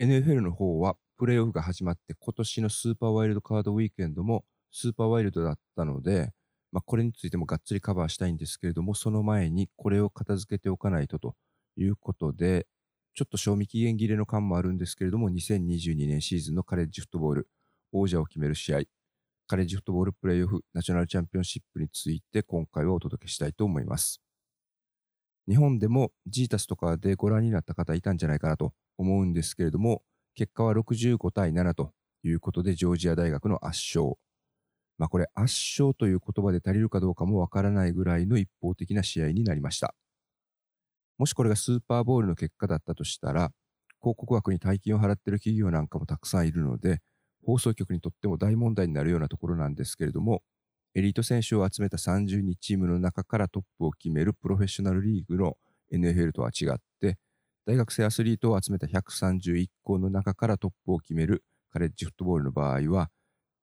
NFL の方はプレーオフが始まって今年のスーパーワイルドカードウィークエンドもスーパーワイルドだったので、まあ、これについてもがっつりカバーしたいんですけれども、その前にこれを片付けておかないとということで、ちょっと賞味期限切れの感もあるんですけれども、2022年シーズンのカレッジフットボール王者を決める試合、カレッジフットボールプレイオフナショナルチャンピオンシップについて今回はお届けしたいと思います。日本でもジータスとかでご覧になった方いたんじゃないかなと思うんですけれども、結果は65対7ということでジョージア大学の圧勝。まあこれ圧勝という言葉で足りるかどうかもわからないぐらいの一方的な試合になりました。もしこれがスーパーボールの結果だったとしたら、広告枠に大金を払っている企業なんかもたくさんいるので、放送局にとっても大問題になるようなところなんですけれども、エリート選手を集めた32チームの中からトップを決めるプロフェッショナルリーグの NFL とは違って、大学生アスリートを集めた131校の中からトップを決めるカレッジフットボールの場合は、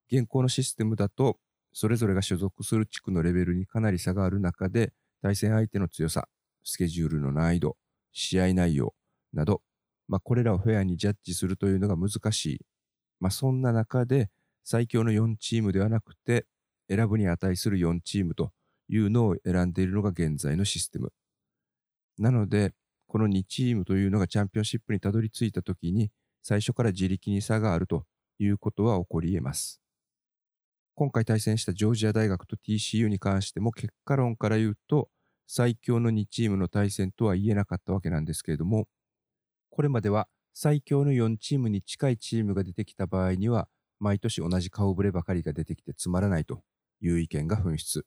現行のシステムだと、それぞれが所属する地区のレベルにかなり差がある中で、対戦相手の強さ、スケジュールの難易度、試合内容など、まあ、これらをフェアにジャッジするというのが難しい。まあ、そんな中で最強の4チームではなくて選ぶに値する4チームというのを選んでいるのが現在のシステム。なので、この2チームというのがチャンピオンシップにたどり着いたときに最初から自力に差があるということは起こり得ます。今回対戦したジョージア大学と TCU に関しても結果論から言うと最強の2チームの対戦とは言えなかったわけなんですけれども、これまでは最強の4チームに近いチームが出てきた場合には、毎年同じ顔ぶればかりが出てきてつまらないという意見が噴出。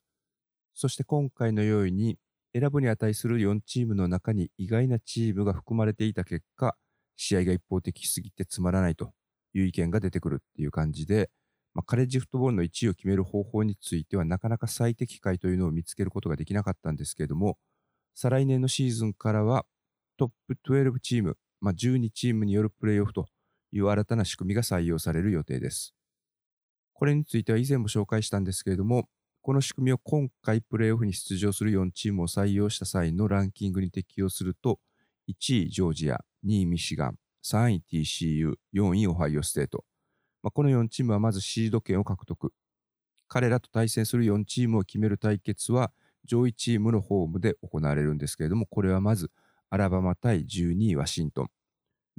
そして今回のように、選ぶに値する4チームの中に意外なチームが含まれていた結果、試合が一方的すぎてつまらないという意見が出てくるっていう感じで、まあ、カレッジフットボールの1位を決める方法についてはなかなか最適解というのを見つけることができなかったんですけれども、再来年のシーズンからはトップ12チーム、まあ、12チームによるプレーオフという新たな仕組みが採用される予定です。これについては以前も紹介したんですけれども、この仕組みを今回プレーオフに出場する4チームを採用した際のランキングに適用すると、1位ジョージア、2位ミシガン、3位 TCU、4位オハイオステート。まあ、この4チームはまずシード権を獲得。彼らと対戦する4チームを決める対決は上位チームのホームで行われるんですけれども、これはまずアラバマ対12位ワシントン、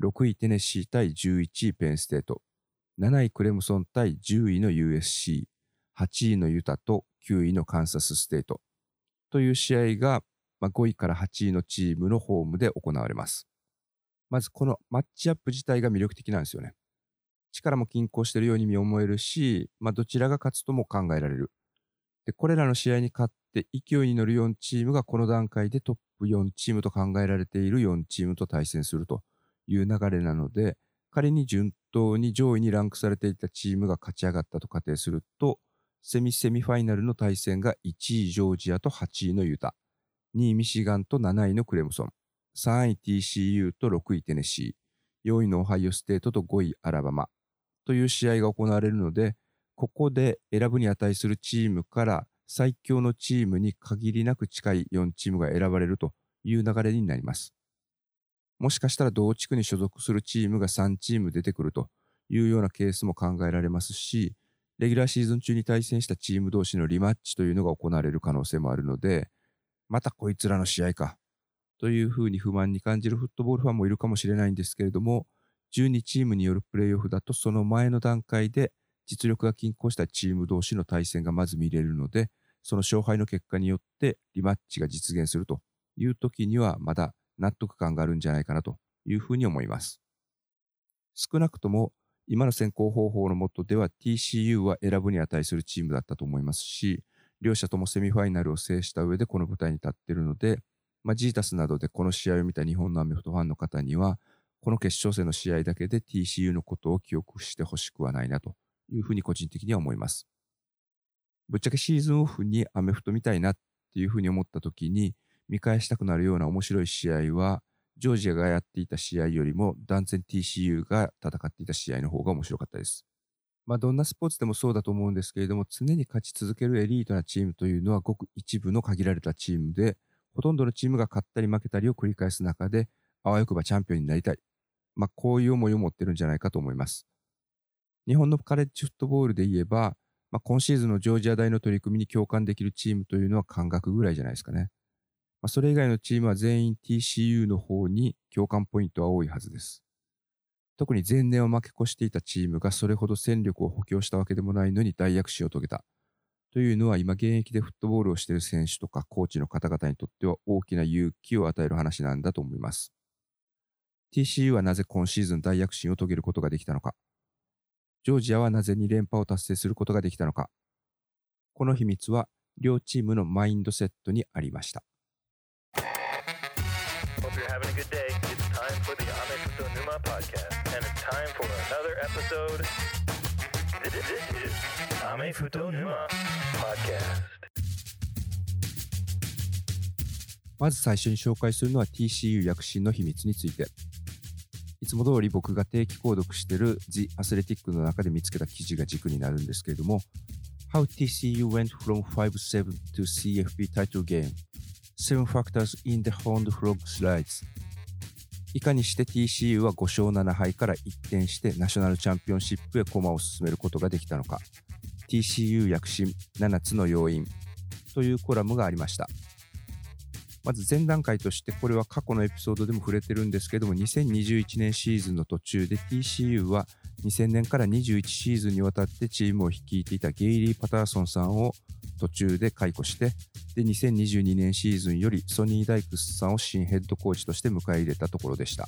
6位テネシー対11位ペンステート、7位クレムソン対10位の USC、8位のユタと9位のカンサスステートという試合が5位から8位のチームのホームで行われます。まずこのマッチアップ自体が魅力的なんですよね。力も均衡しているように見思えるし、まあ、どちらが勝つとも考えられる。で、これらの試合に勝って勢いに乗る4チームがこの段階でトップ4チームと考えられている4チームと対戦するという流れなので、仮に順当に上位にランクされていたチームが勝ち上がったと仮定すると、セミセミファイナルの対戦が1位ジョージアと8位のユタ、2位ミシガンと7位のクレムソン、3位 TCU と6位テネシー、4位のオハイオステートと5位アラバマ。という試合が行われるので、ここで選ぶに値するチームから最強のチームに限りなく近い4チームが選ばれるという流れになります。もしかしたら同地区に所属するチームが3チーム出てくるというようなケースも考えられますし、レギュラーシーズン中に対戦したチーム同士のリマッチというのが行われる可能性もあるので、またこいつらの試合かというふうに不満に感じるフットボールファンもいるかもしれないんですけれども、12チームによるプレーオフだとその前の段階で実力が均衡したチーム同士の対戦がまず見れるので、その勝敗の結果によってリマッチが実現するという時にはまだ納得感があるんじゃないかなというふうに思います。少なくとも今の選考方法の下では TCU は選ぶに値するチームだったと思いますし、両者ともセミファイナルを制した上でこの舞台に立っているので、まあ、ジータスなどでこの試合を見た日本のアメフトファンの方には、この決勝戦の試合だけで TCU のことを記憶してほしくはないなというふうに個人的には思います。ぶっちゃけシーズンオフにアメフト見たいなっていうふうに思った時に見返したくなるような面白い試合はジョージアがやっていた試合よりも断然 TCU が戦っていた試合の方が面白かったです。まあどんなスポーツでもそうだと思うんですけれども常に勝ち続けるエリートなチームというのはごく一部の限られたチームでほとんどのチームが勝ったり負けたりを繰り返す中であわよくばチャンピオンになりたいまあ、こういう思いを持ってるんじゃないかと思います。日本のカレッジフットボールで言えば、まあ、今シーズンのジョージア大の取り組みに共感できるチームというのは感覚ぐらいじゃないですかね。まあ、それ以外のチームは全員 TCU の方に共感ポイントは多いはずです。特に前年を負け越していたチームがそれほど戦力を補強したわけでもないのに大躍進を遂げた。というのは今現役でフットボールをしている選手とかコーチの方々にとっては大きな勇気を与える話なんだと思います。TCU はなぜ今シーズン大躍進を遂げることができたのか。ジョージアはなぜ2連覇を達成することができたのか。この秘密は両チームのマインドセットにありました。まず最初に紹介するのは TCU 躍進の秘密について。いつも通り僕が定期購読している The Athletic の中で見つけた記事が軸になるんですけれども、How TCU went from 5-7 to CFP title game Seven factors in the Horned Frog Slides いかにして TCU は5勝7敗から一転してナショナルチャンピオンシップへ駒を進めることができたのか。TCU 躍進7つの要因。というコラムがありました。まず前段階として、これは過去のエピソードでも触れてるんですけども、2021年シーズンの途中で TCU は2000年から21シーズンにわたってチームを率いていたゲイリー・パターソンさんを途中で解雇して、で、2022年シーズンよりソニー・ダイクスさんを新ヘッドコーチとして迎え入れたところでした。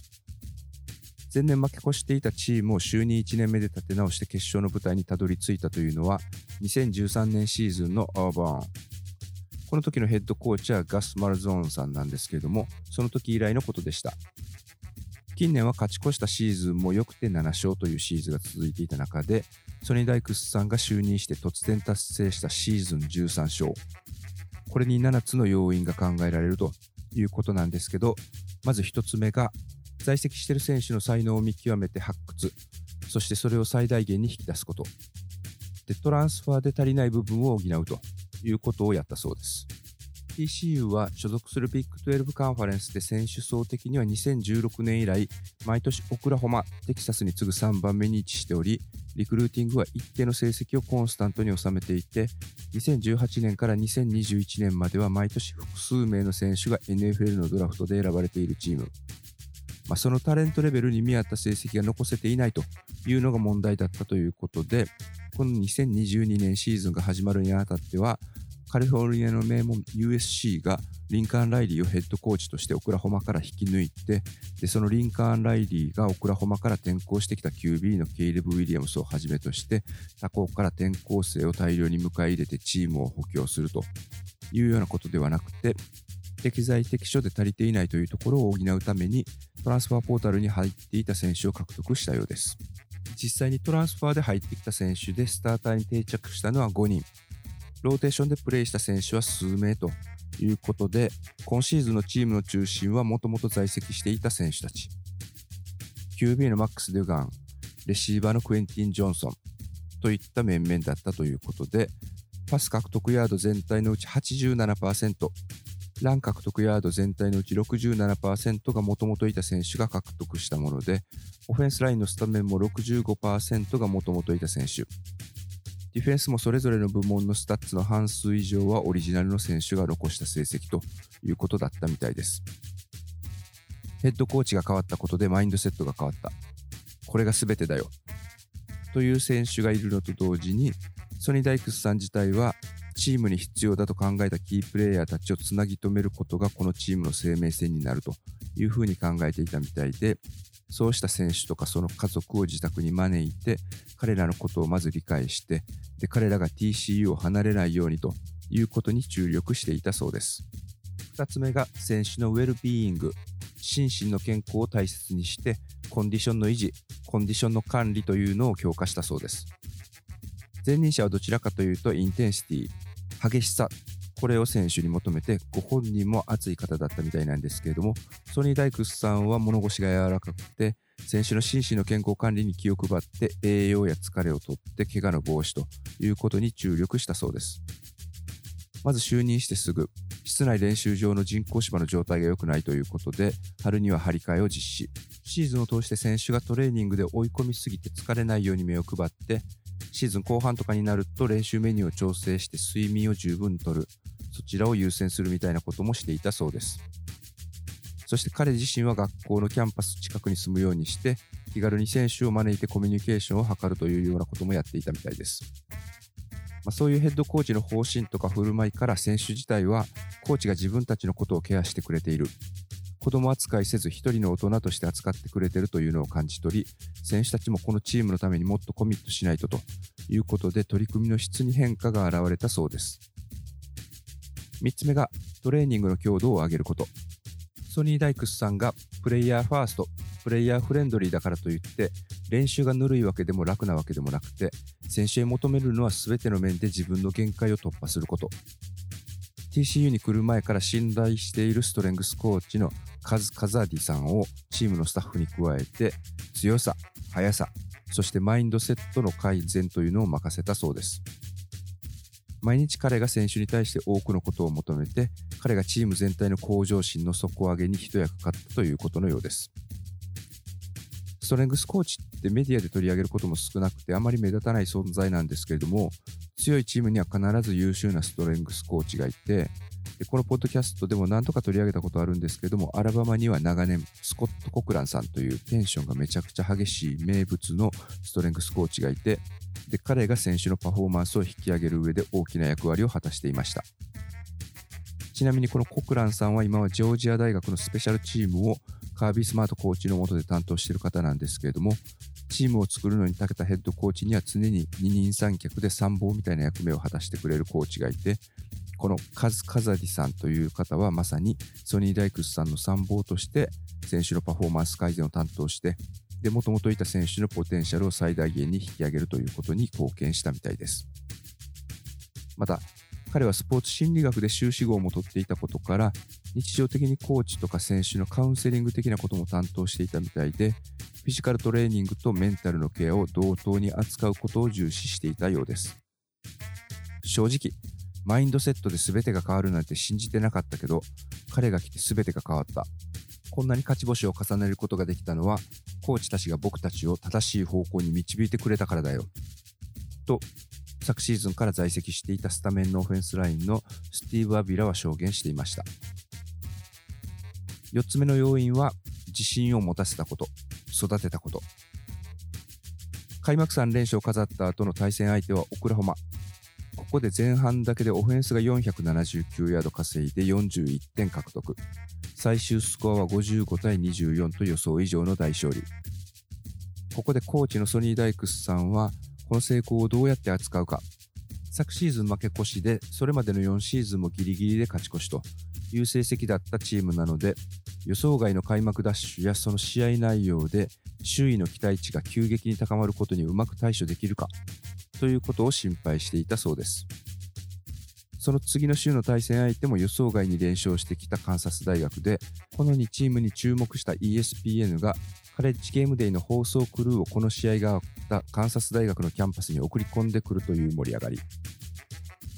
前年負け越していたチームを就任1年目で立て直して決勝の舞台にたどり着いたというのは、2013年シーズンのアーバーン。この時のヘッドコーチはガス・マルゾーンさんなんですけれども、その時以来のことでした。近年は勝ち越したシーズンも良くて7勝というシーズンが続いていた中で、ソニー・ダイクスさんが就任して突然達成したシーズン13勝。これに7つの要因が考えられるということなんですけど、まず1つ目が在籍している選手の才能を見極めて発掘、そしてそれを最大限に引き出すこと。で、トランスファーで足りない部分を補うということをやったそうです。TCU は所属するビッグ12カンファレンスで選手層的には2016年以来、毎年オクラホマ、テキサスに次ぐ3番目に位置しており、リクルーティングは一定の成績をコンスタントに収めていて、2018年から2021年までは毎年複数名の選手が NFL のドラフトで選ばれているチーム。まあ、そのタレントレベルに見合った成績が残せていないというのが問題だったということで、この2022年シーズンが始まるにあたっては、カリフォルニアの名門 USC がリンカーン・ライリーをヘッドコーチとしてオクラホマから引き抜いて、でそのリンカーン・ライリーがオクラホマから転校してきた QB のケイレブ・ウィリアムスをはじめとして、他校から転校生を大量に迎え入れてチームを補強するというようなことではなくて、適材適所で足りていないというところを補うためにトランスファーポータルに入っていた選手を獲得したようです。実際にトランスファーで入ってきた選手でスターターに定着したのは5人。ローテーションでプレイした選手は数名ということで、今シーズンのチームの中心はもともと在籍していた選手たち。QB のマックス・デュガン、レシーバーのクエンティン・ジョンソンといった面々だったということで、パス獲得ヤード全体のうち87%、ラン獲得ヤード全体のうち67%がもともといた選手が獲得したもので、オフェンスラインのスタメンも65%がもともといた選手。ディフェンスもそれぞれの部門のスタッツの半数以上はオリジナルの選手が残した成績ということだったみたいです。ヘッドコーチが変わったことでマインドセットが変わった。これが全てだよ。という選手がいるのと同時に、ソニー・ダイクスさん自体はチームに必要だと考えたキープレーヤーたちをつなぎ止めることがこのチームの生命線になるというふうに考えていたみたいで、そうした選手とかその家族を自宅に招いて、彼らのことをまず理解して、で彼らが TCU を離れないようにということに注力していたそうです。2つ目が選手のウェルビーイング、心身の健康を大切にして、コンディションの維持、コンディションの管理というのを強化したそうです。前任者はどちらかというとインテンシティ、激しさ、これを選手に求めて、ご本人も熱い方だったみたいなんですけれども、ソニー・ダイクスさんは物腰が柔らかくて、選手の心身の健康管理に気を配って、栄養や疲れをとって、怪我の防止ということに注力したそうです。まず就任してすぐ、室内練習場の人工芝の状態が良くないということで、春には張り替えを実施。シーズンを通して選手がトレーニングで追い込みすぎて疲れないように目を配って、シーズン後半とかになると練習メニューを調整して睡眠を十分とる。そちらを優先するみたいなこともしていたそうです。そして彼自身は学校のキャンパス近くに住むようにして、気軽に選手を招いてコミュニケーションを図るというようなこともやっていたみたいです。まあ、そういうヘッドコーチの方針とか振る舞いから選手自体はコーチが自分たちのことをケアしてくれている子供扱いせず一人の大人として扱ってくれているというのを感じ取り選手たちもこのチームのためにもっとコミットしないとということで取り組みの質に変化が現れたそうです3つ目がトレーニングの強度を上げることソニー・ダイクスさんがプレイヤーファーストプレイヤーフレンドリーだからといって練習がぬるいわけでも楽なわけでもなくて選手へ求めるのは全ての面で自分の限界を突破すること TCU に来る前から信頼しているストレングスコーチのカズ・カザディさんをチームのスタッフに加えて強さ、速さ、そしてマインドセットの改善というのを任せたそうです。毎日彼が選手に対して多くのことを求めて彼がチーム全体の向上心の底上げに一役買ったということのようです。ストレングスコーチってメディアで取り上げることも少なくてあまり目立たない存在なんですけれども強いチームには必ず優秀なストレングスコーチがいて、でこのポッドキャストでも何とか取り上げたことあるんですけれども、アラバマには長年、スコット・コクランさんというテンションがめちゃくちゃ激しい名物のストレングスコーチがいて、で彼が選手のパフォーマンスを引き上げる上で大きな役割を果たしていました。ちなみにこのコクランさんは今はジョージア大学のスペシャルチームをカービスマートコーチの下で担当している方なんですけれども、チームを作るのに長けたヘッドコーチには常に二人三脚で参謀みたいな役目を果たしてくれるコーチがいて、このカズ・カザディさんという方はまさにソニー・ダイクスさんの参謀として選手のパフォーマンス改善を担当して、で、もともといた選手のポテンシャルを最大限に引き上げるということに貢献したみたいです。また、彼はスポーツ心理学で修士号も取っていたことから、日常的にコーチとか選手のカウンセリング的なことも担当していたみたいで、フィジカルトレーニングとメンタルのケアを同等に扱うことを重視していたようです。正直、マインドセットで全てが変わるなんて信じてなかったけど、彼が来て全てが変わった。こんなに勝ち星を重ねることができたのは、コーチたちが僕たちを正しい方向に導いてくれたからだよ。と、昨シーズンから在籍していたスタメンのオフェンスラインのスティーブ・アビラは証言していました。4つ目の要因は、自信を持たせたこと。育てたこと。開幕3連勝を飾った後の対戦相手はオクラホマ。ここで前半だけでオフェンスが479ヤード稼いで41点獲得。最終スコアは55対24と予想以上の大勝利。ここでコーチのソニー・ダイクスさんは、この成功をどうやって扱うか。昨シーズン負け越しで、それまでの4シーズンもギリギリで勝ち越しという成績だったチームなので、予想外の開幕ダッシュやその試合内容で周囲の期待値が急激に高まることにうまく対処できるかということを心配していたそうです。その次の週の対戦相手も予想外に連勝してきたカンサス大学で、この2チームに注目した ESPN がカレッジゲームデーの放送クルーをこの試合があったカンサス大学のキャンパスに送り込んでくるという盛り上がり。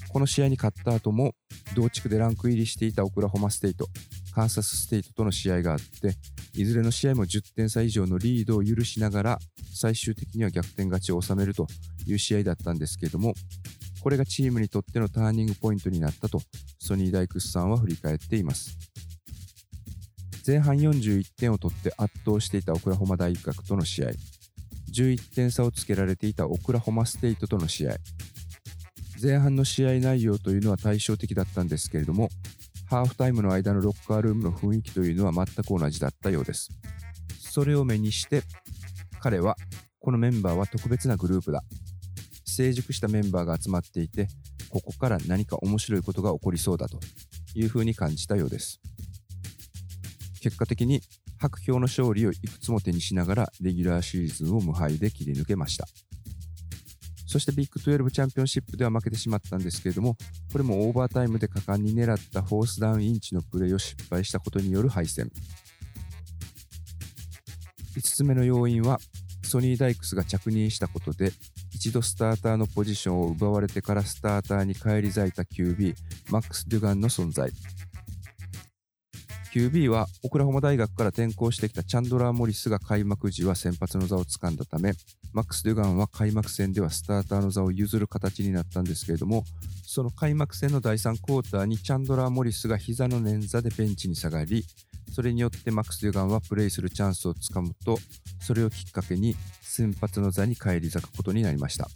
この試合に勝った後も同地区でランク入りしていたオクラホマステイト、カンサスステイトとの試合があって、いずれの試合も10点差以上のリードを許しながら、最終的には逆転勝ちを収めるという試合だったんですけれども、これがチームにとってのターニングポイントになったと、ソニー・ダイクスさんは振り返っています。前半41点を取って圧倒していたオクラホマ大学との試合、11点差をつけられていたオクラホマステイトとの試合、前半の試合内容というのは対照的だったんですけれども、ハーフタイムの間のロッカールームの雰囲気というのは全く同じだったようです。それを目にして、彼は、このメンバーは特別なグループだ。成熟したメンバーが集まっていて、ここから何か面白いことが起こりそうだというふうに感じたようです。結果的に白氷の勝利をいくつも手にしながらレギュラーシーズンを無敗で切り抜けました。そしてビッグ12チャンピオンシップでは負けてしまったんですけれども、これもオーバータイムで果敢に狙ったフォースダウンインチのプレーを失敗したことによる敗戦。5つ目の要因は、ソニー・ダイクスが着任したことで、一度スターターのポジションを奪われてからスターターに返り咲いた QB マックス・デュガンの存在 QB はオクラホマ大学から転校してきたチャンドラー・モリスが開幕時は先発の座を掴んだためマックス・デュガンは開幕戦ではスターターの座を譲る形になったんですけれどもその開幕戦の第3クォーターにチャンドラー・モリスが膝の捻挫でベンチに下がりそれによってマックス・デュガンはプレイするチャンスをつかむとそれをきっかけに先発の座に返り咲くことになりました。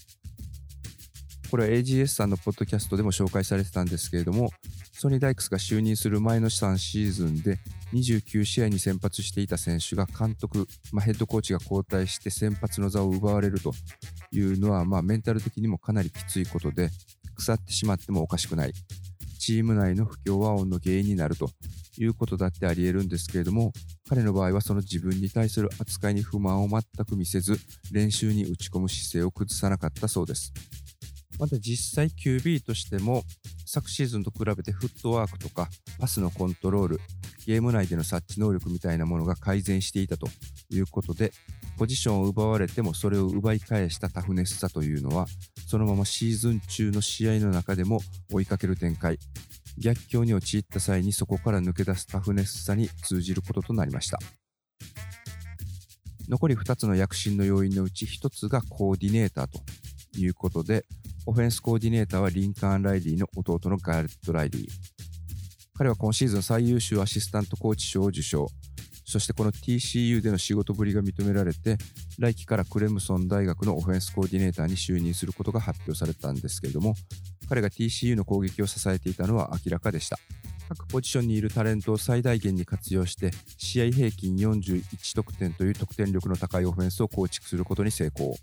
これは AGS さんのポッドキャストでも紹介されてたんですけれどもソニー・ダイクスが就任する前の3シーズンで29試合に先発していた選手が監督、まあ、ヘッドコーチが交代して先発の座を奪われるというのは、まあ、メンタル的にもかなりきついことで腐ってしまってもおかしくない。チーム内の不協和音の原因になるということだってあり得るんですけれども彼の場合はその自分に対する扱いに不満を全く見せず練習に打ち込む姿勢を崩さなかったそうです。また実際 QB としても昨シーズンと比べてフットワークとかパスのコントロール、ゲーム内での察知能力みたいなものが改善していたということで、ポジションを奪われてもそれを奪い返したタフネスさというのは、そのままシーズン中の試合の中でも追いかける展開、逆境に陥った際にそこから抜け出すタフネスさに通じることとなりました。残り2つの躍進の要因のうち1つがコーディネーターということで、オフェンスコーディネーターはリンカーン・ライリーの弟のガーレット・ライリー。彼は今シーズン最優秀アシスタントコーチ賞を受賞。そしてこの TCU での仕事ぶりが認められて、来季からクレムソン大学のオフェンスコーディネーターに就任することが発表されたんですけれども、彼が TCU の攻撃を支えていたのは明らかでした。各ポジションにいるタレントを最大限に活用して、試合平均41得点という得点力の高いオフェンスを構築することに成功。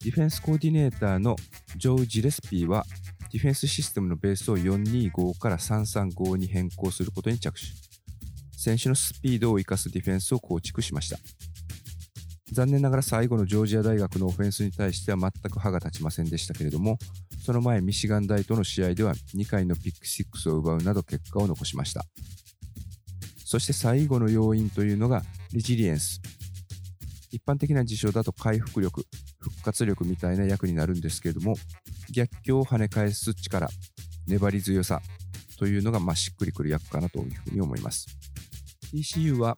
ディフェンスコーディネーターのジョー・ジレスピーは、ディフェンスシステムのベースを425から335に変更することに着手。選手のスピードを生かすディフェンスを構築しました。残念ながら最後のジョージア大学のオフェンスに対しては全く歯が立ちませんでしたけれども、その前、ミシガン大との試合では2回のピック6を奪うなど結果を残しました。そして最後の要因というのがリジリエンス。一般的な事象だと回復力、復活力みたいな役になるんですけれども、逆境を跳ね返す力、粘り強さというのがまあしっくりくる役かなというふうに思います。TCU は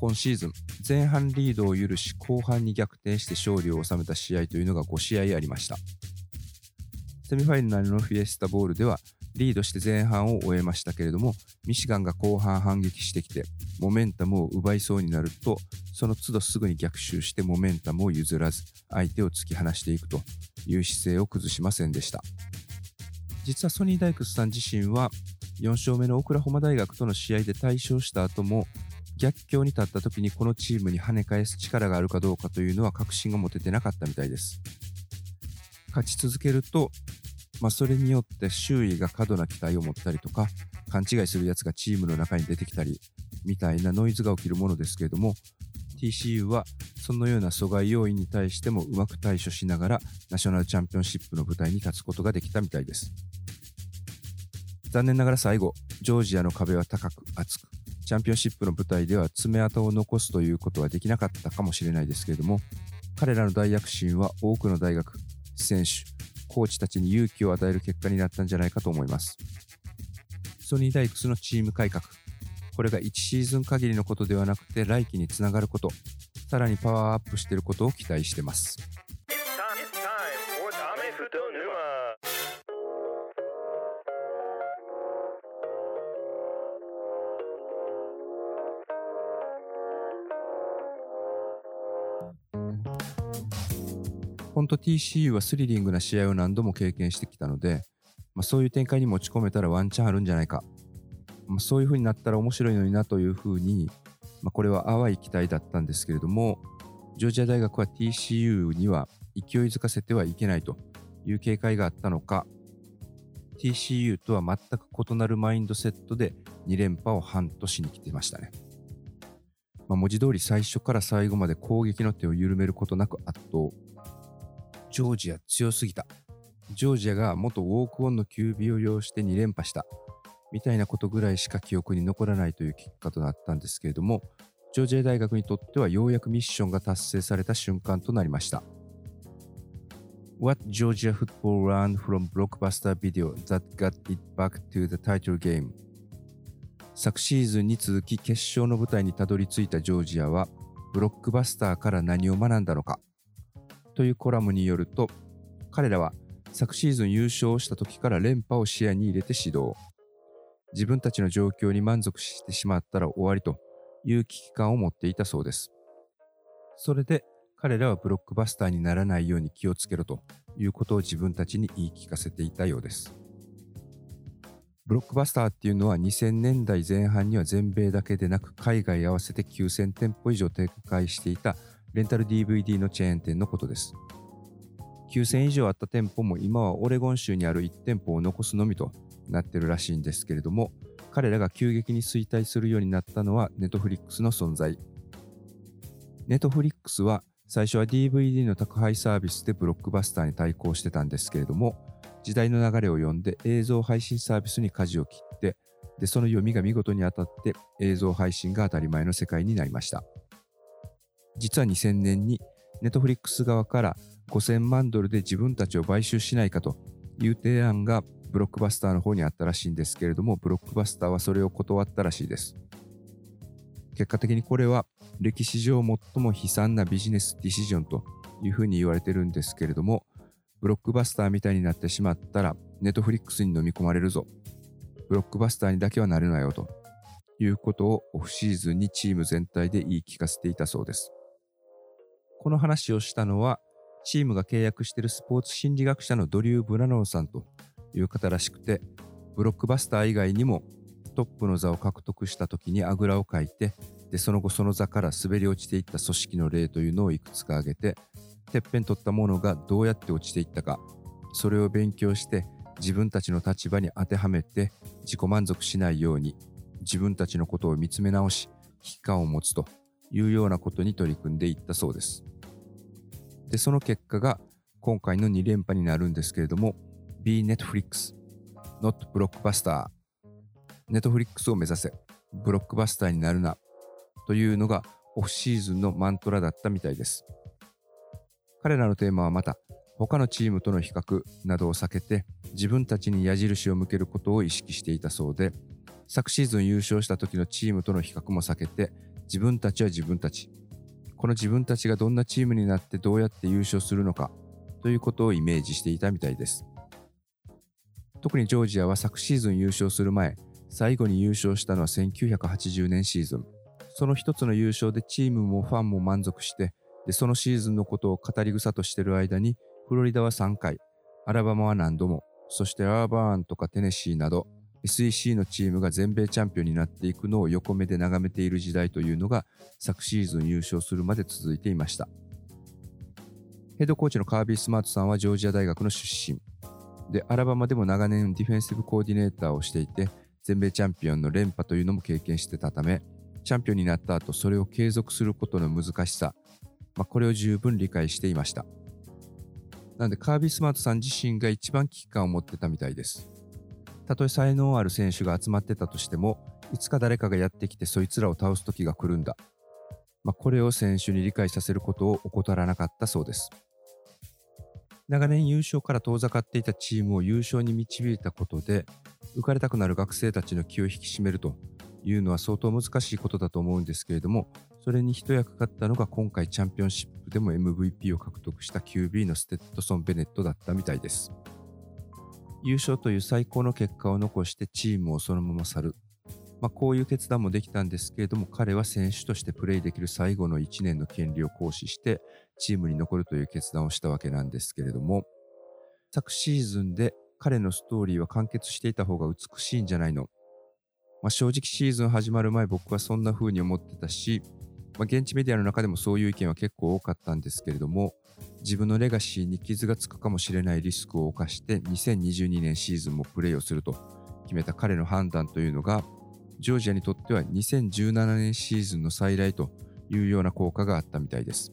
今シーズン、前半リードを許し、後半に逆転して勝利を収めた試合というのが5試合ありました。セミファイナルのフィエスタボールでは、リードして前半を終えましたけれども、ミシガンが後半反撃してきて、モメンタムを奪いそうになると、その都度すぐに逆襲してモメンタムを譲らず、相手を突き放していくという姿勢を崩しませんでした。実はソニー・ダイクスさん自身は、4勝目のオクラホマ大学との試合で大勝した後も、逆境に立った時にこのチームに跳ね返す力があるかどうかというのは確信が持ててなかったみたいです。勝ち続けるとまあ、それによって周囲が過度な期待を持ったりとか、勘違いするやつがチームの中に出てきたり、みたいなノイズが起きるものですけれども、TCU はそのような阻害要因に対してもうまく対処しながら、ナショナルチャンピオンシップの舞台に立つことができたみたいです。残念ながら最後、ジョージアの壁は高く厚く、チャンピオンシップの舞台では爪痕を残すということはできなかったかもしれないですけれども、彼らの大躍進は多くの大学、選手、コーチたちに勇気を与える結果になったんじゃないかと思います。ソニーダイクスのチーム改革。これが1シーズン限りのことではなくて来季につながること、さらにパワーアップしていることを期待しています。本当 TCU はスリリングな試合を何度も経験してきたので、まあ、そういう展開に持ち込めたらワンチャンあるんじゃないか。まあ、そういう風になったら面白いのになという風に、まあ、これは淡い期待だったんですけれども、ジョージア大学は TCU には勢いづかせてはいけないという警戒があったのか、TCU とは全く異なるマインドセットで2連覇を半年に来てましたね。まあ、文字通り最初から最後まで攻撃の手を緩めることなく圧倒。ジョージア強すぎた。ジョージアが元ウォークオンの QB を要して2連覇した。みたいなことぐらいしか記憶に残らないという結果となったんですけれども、ジョージア大学にとってはようやくミッションが達成された瞬間となりました。What Georgia football learned from blockbuster video that got it back to the title game 昨シーズンに続き決勝の舞台にたどり着いたジョージアはブロックバスターから何を学んだのかというコラムによると彼らは昨シーズン優勝した時から連覇を視野に入れて指導自分たちの状況に満足してしまったら終わりという危機感を持っていたそうですそれで彼らはブロックバスターにならないように気をつけろということを自分たちに言い聞かせていたようです。ブロックバスターっていうのは2000年代前半には全米だけでなく海外合わせて9000店舗以上展開していたレンタル DVD のチェーン店のことです。9000以上あった店舗も今はオレゴン州にある1店舗を残すのみとなってるらしいんですけれども彼らが急激に衰退するようになったのはネットフリックスの存在。ネットフリックスは最初は DVD の宅配サービスでブロックバスターに対抗してたんですけれども、時代の流れを読んで映像配信サービスに舵を切って、で、その読みが見事に当たって映像配信が当たり前の世界になりました。実は2000年にネットフリックス側から5000万ドルで自分たちを買収しないかという提案がブロックバスターの方にあったらしいんですけれども、ブロックバスターはそれを断ったらしいです。結果的にこれは歴史上最も悲惨なビジネスディシジョンというふうに言われてるんですけれども、ブロックバスターみたいになってしまったら、ネットフリックスに飲み込まれるぞ。ブロックバスターにだけはなるなよということをオフシーズンにチーム全体で言い聞かせていたそうです。この話をしたのは、チームが契約しているスポーツ心理学者のドリュー・ブラノーさんという方らしくて、ブロックバスター以外にもトップの座を獲得した時にあぐらをかいてでその後その座から滑り落ちていった組織の例というのをいくつか挙げててっぺん取ったものがどうやって落ちていったかそれを勉強して自分たちの立場に当てはめて自己満足しないように自分たちのことを見つめ直し危機感を持つと。いうようなことに取り組んでいったそうです。で、その結果が今回の2連覇になるんですけれども B Netflix Not Blockbuster ネットフリックスを目指せ、ブロックバスターになるな、というのがオフシーズンのマントラだったみたいです。彼らのテーマはまた、他のチームとの比較などを避けて、自分たちに矢印を向けることを意識していたそうで、昨シーズン優勝した時のチームとの比較も避けて、自分たちは自分たち、この自分たちがどんなチームになってどうやって優勝するのかということをイメージしていたみたいです。特にジョージアは昨シーズン優勝する前、最後に優勝したのは1980年シーズン。その一つの優勝でチームもファンも満足して、でそのシーズンのことを語り草としている間に、フロリダは3回、アラバマは何度も、そしてアーバーンとかテネシーなど、SEC のチームが全米チャンピオンになっていくのを横目で眺めている時代というのが昨シーズン優勝するまで続いていました。ヘッドコーチのカービー・スマートさんはジョージア大学の出身。で、アラバマでも長年ディフェンシブコーディネーターをしていて、全米チャンピオンの連覇というのも経験してたため、チャンピオンになった後、それを継続することの難しさ、まあ、これを十分理解していました。なので、カービー・スマートさん自身が一番危機感を持ってたみたいです。たとえ才能ある選手が集まってたとしても、いつか誰かがやってきてそいつらを倒す時が来るんだ。まあ、これを選手に理解させることを怠らなかったそうです。長年優勝から遠ざかっていたチームを優勝に導いたことで、浮かれたくなる学生たちの気を引き締めるというのは相当難しいことだと思うんですけれども、それに一役買ったのが今回チャンピオンシップでも MVP を獲得した QB のステッドソン・ベネットだったみたいです。優勝という最高の結果を残してチームをそのまま去る。まあ、こういう決断もできたんですけれども、彼は選手としてプレーできる最後の1年の権利を行使して、チームに残るという決断をしたわけなんですけれども、昨シーズンで彼のストーリーは完結していた方が美しいんじゃないの？まあ、正直シーズン始まる前僕はそんな風に思ってたし、まあ、現地メディアの中でもそういう意見は結構多かったんですけれども、自分のレガシーに傷がつくかもしれないリスクを冒して2022年シーズンもプレーをすると決めた彼の判断というのが、ジョージアにとっては2017年シーズンの再来というような効果があったみたいです。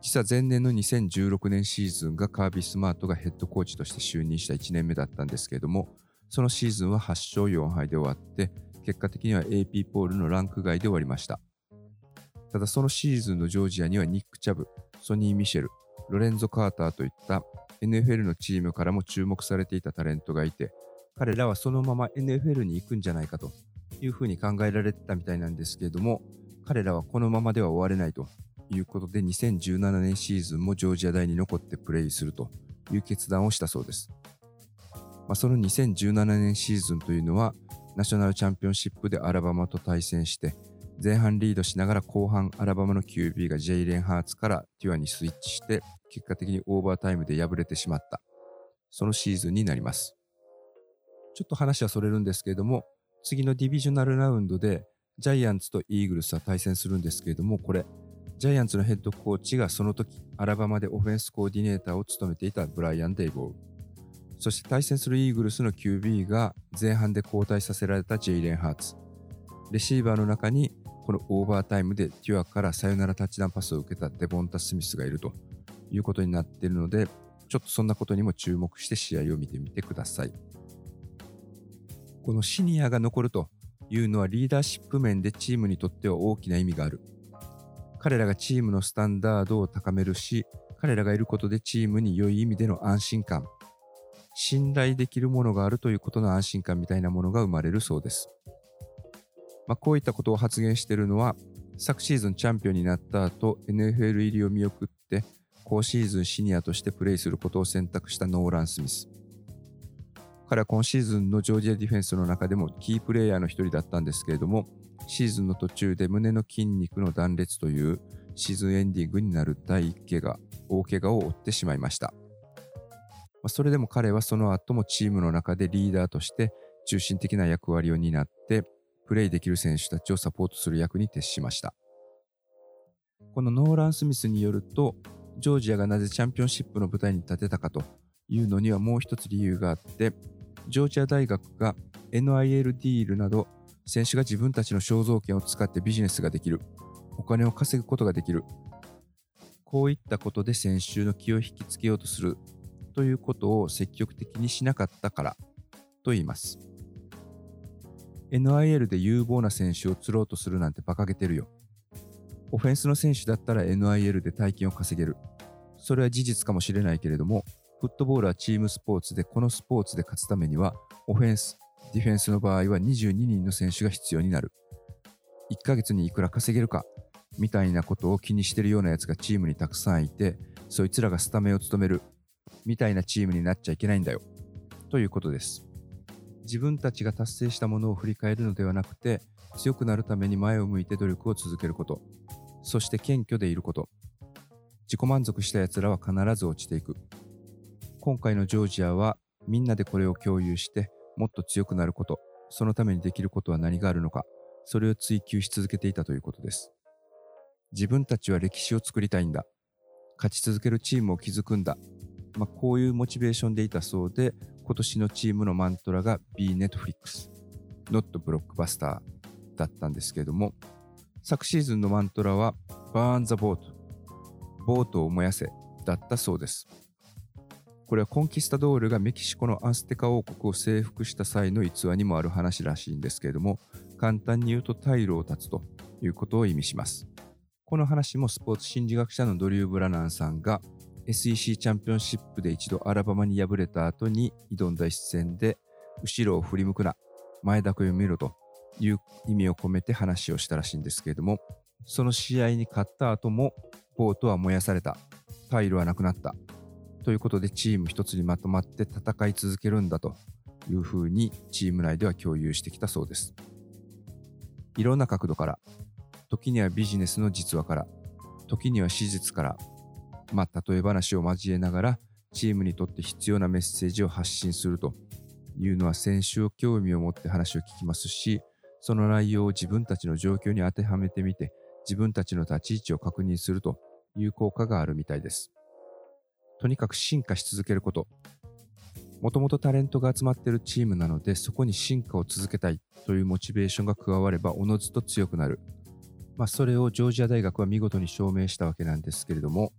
実は前年の2016年シーズンがカービー・スマートがヘッドコーチとして就任した1年目だったんですけれども、そのシーズンは8勝4敗で終わって、結果的には AP ポールのランク外で終わりました。ただそのシーズンのジョージアにはニック・チャブ、ソニー・ミシェル、ロレンゾ・カーターといった NFL のチームからも注目されていたタレントがいて、彼らはそのまま NFL に行くんじゃないかというふうに考えられてたみたいなんですけれども、彼らはこのままでは終われないということで、2017年シーズンもジョージア大に残ってプレイするという決断をしたそうです。まあ、その2017年シーズンというのは、ナショナルチャンピオンシップでアラバマと対戦して、前半リードしながら後半アラバマの QB がジェイレン・ハーツからテュアにスイッチして、結果的にオーバータイムで敗れてしまった。そのシーズンになります。ちょっと話はそれるんですけれども、次のディビジョナルラウンドでジャイアンツとイーグルスは対戦するんですけれども、これ、ジャイアンツのヘッドコーチがその時、アラバマでオフェンスコーディネーターを務めていたブライアン・デイボー。そして対戦するイーグルスの QB が前半で交代させられたジェイレン・ハーツ。レシーバーの中にこのオーバータイムでテュアからサヨナラタッチダウンパスを受けたデボンタ・スミスがいるということになっているので、ちょっとそんなことにも注目して試合を見てみてください。このシニアが残るというのはリーダーシップ面でチームにとっては大きな意味がある。彼らがチームのスタンダードを高めるし、彼らがいることでチームに良い意味での安心感、信頼できるものがあるということの安心感みたいなものが生まれるそうです。まあ、こういったことを発言しているのは、昨シーズンチャンピオンになった後、NFL 入りを見送って、今シーズンシニアとしてプレイすることを選択したノーラン・スミス。彼は今シーズンのジョージアディフェンスの中でもキープレイヤーの一人だったんですけれども、シーズンの途中で胸の筋肉の断裂というシーズンエンディングになる第1怪我、大怪我を負ってしまいました。それでも彼はその後もチームの中でリーダーとして中心的な役割を担ってプレイできる選手たちをサポートする役に徹しました。このノーラン・スミスによると、ジョージアがなぜチャンピオンシップの舞台に立てたかというのにはもう一つ理由があって、ジョージア大学が NIL ディールなど選手が自分たちの肖像権を使ってビジネスができる。お金を稼ぐことができる。こういったことで選手の気を引きつけようとするということを積極的にしなかったからと言います。NIL で有望な選手を釣ろうとするなんて馬鹿げてるよ。オフェンスの選手だったら NIL で大金を稼げる。それは事実かもしれないけれども、フットボールはチームスポーツで、このスポーツで勝つためには、オフェンス、ディフェンスの場合は22人の選手が必要になる。1ヶ月にいくら稼げるか、みたいなことを気にしてるようなやつがチームにたくさんいて、そいつらがスタメンを務める、みたいなチームになっちゃいけないんだよ。ということです。自分たちが達成したものを振り返るのではなくて、強くなるために前を向いて努力を続けること、そして謙虚でいること。自己満足した奴らは必ず落ちていく。今回のジョージアはみんなでこれを共有してもっと強くなること、そのためにできることは何があるのか、それを追求し続けていたということです。自分たちは歴史を作りたいんだ。勝ち続けるチームを築くんだ。まあ、こういうモチベーションでいたそうで、今年のチームのマントラが B ネットフリックス、Not ブロックバスターだったんですけれども、昨シーズンのマントラは Burn the Boat、ボートを燃やせだったそうです。これはコンキスタドールがメキシコのアンステカ王国を征服した際の逸話にもある話らしいんですけれども、簡単に言うと退路を断つということを意味します。この話もスポーツ心理学者のドリュー・ブラナンさんが SEC チャンピオンシップで一度アラバマに敗れた後に挑んだ一戦で後ろを振り向くな、前だけを見ろという意味を込めて話をしたらしいんですけれども、その試合に勝った後もボートは燃やされた、タイルはなくなった。ということでチーム一つにまとまって戦い続けるんだと。いうふうにチーム内では共有してきたそうです。いろんな角度から、時にはビジネスの実話から、時には史実から、まあ、例え話を交えながら、チームにとって必要なメッセージを発信するというのは選手を興味を持って話を聞きますし、その内容を自分たちの状況に当てはめてみて、自分たちの立ち位置を確認するという効果があるみたいです。とにかく進化し続けること。もともとタレントが集まっているチームなので、そこに進化を続けたいというモチベーションが加われば、おのずと強くなる。まあ、それをジョージア大学は見事に証明したわけなんですけれども、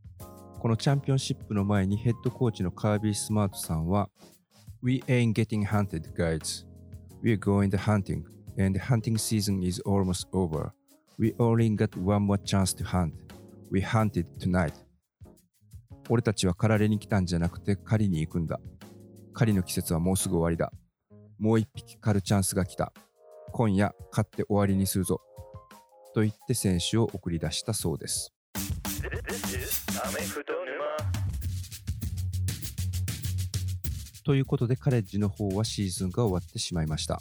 このチャンピオンシップの前にヘッドコーチのカービー・スマートさんは、We ain't getting hunted, guys. We're going to hunting, and the hunting season is almost over. We only got one more chance to hunt. We hunted tonight. 俺たちは狩られに来たんじゃなくて狩りに行くんだ。狩りの季節はもうすぐ終わりだ。もう一匹狩るチャンスが来た。今夜狩って終わりにするぞ。と言って選手を送り出したそうです。ということでカレッジの方はシーズンが終わってしまいました。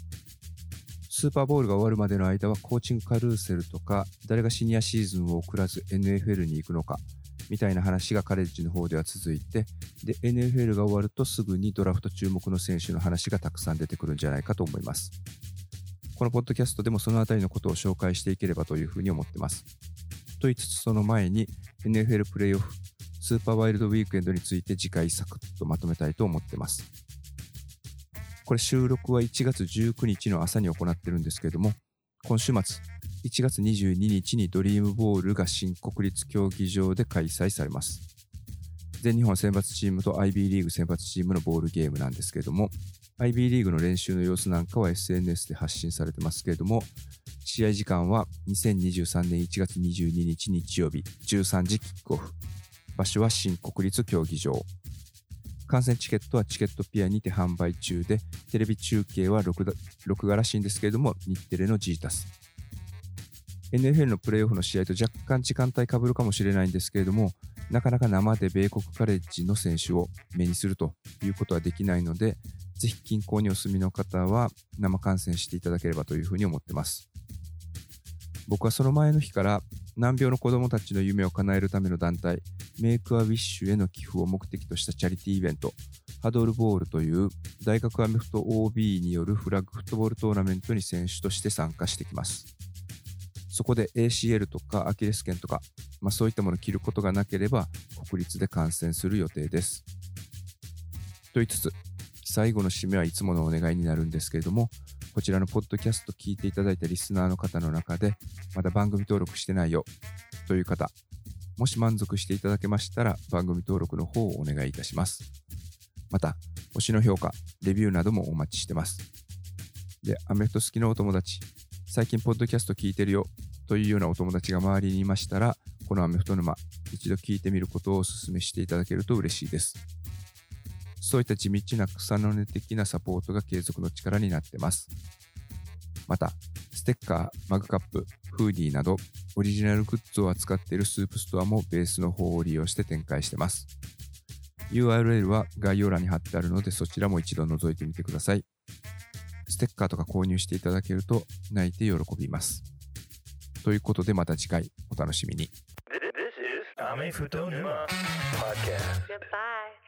スーパーボールが終わるまでの間はコーチングカルーセルとか誰がシニアシーズンを送らず NFL に行くのかみたいな話がカレッジの方では続いてで NFL が終わるとすぐにドラフト注目の選手の話がたくさん出てくるんじゃないかと思います。このポッドキャストでもそのあたりのことを紹介していければというふうに思ってます。と言いつつその前に NFL プレイオフスーパーワイルドウィークエンドについて次回サクッとまとめたいと思ってます。これ収録は1月19日の朝に行ってるんですけども、今週末、1月22日にドリームボールが新国立競技場で開催されます。全日本選抜チームと IB リーグ選抜チームのボールゲームなんですけども、IB リーグの練習の様子なんかは SNS で発信されてますけれども、試合時間は2023年1月22日日曜日13時キックオフ。場所は新国立競技場。観戦チケットはチケットピアにて販売中で、テレビ中継は録画らしいんですけれども、日テレのジータス。NFL のプレーオフの試合と若干時間帯かぶるかもしれないんですけれども、なかなか生で米国カレッジの選手を目にするということはできないので、ぜひ近郊にお住みの方は生観戦していただければというふうに思ってます。僕はその前の日から難病の子どもたちの夢を叶えるための団体、メイクアウィッシュへの寄付を目的としたチャリティーイベント、ハドルボールという大学アメフト OB によるフラッグフットボールトーナメントに選手として参加してきます。そこで ACL とかアキレス腱とか、まあ、そういったものを着ることがなければ国立で観戦する予定です。と言いつつ、最後の締めはいつものお願いになるんですけれども、こちらのポッドキャスト聞いていただいたリスナーの方の中で、まだ番組登録してないよという方、もし満足していただけましたら、番組登録の方をお願いいたします。また、星の評価、レビューなどもお待ちしてます。で、アメフト好きのお友達、最近ポッドキャスト聞いてるよというようなお友達が周りにいましたら、このアメフト沼、一度聞いてみることをお勧めしていただけると嬉しいです。そういった地道な草の根的なサポートが継続の力になってます。また、ステッカー、マグカップ、フーディーなど、オリジナルグッズを扱っているスープストアもベースの方を利用して展開してます。URL は概要欄に貼ってあるので、そちらも一度覗いてみてください。ステッカーとか購入していただけると泣いて喜びます。ということでまた次回お楽しみに。This is アメフト沼 Podcast. Goodbye.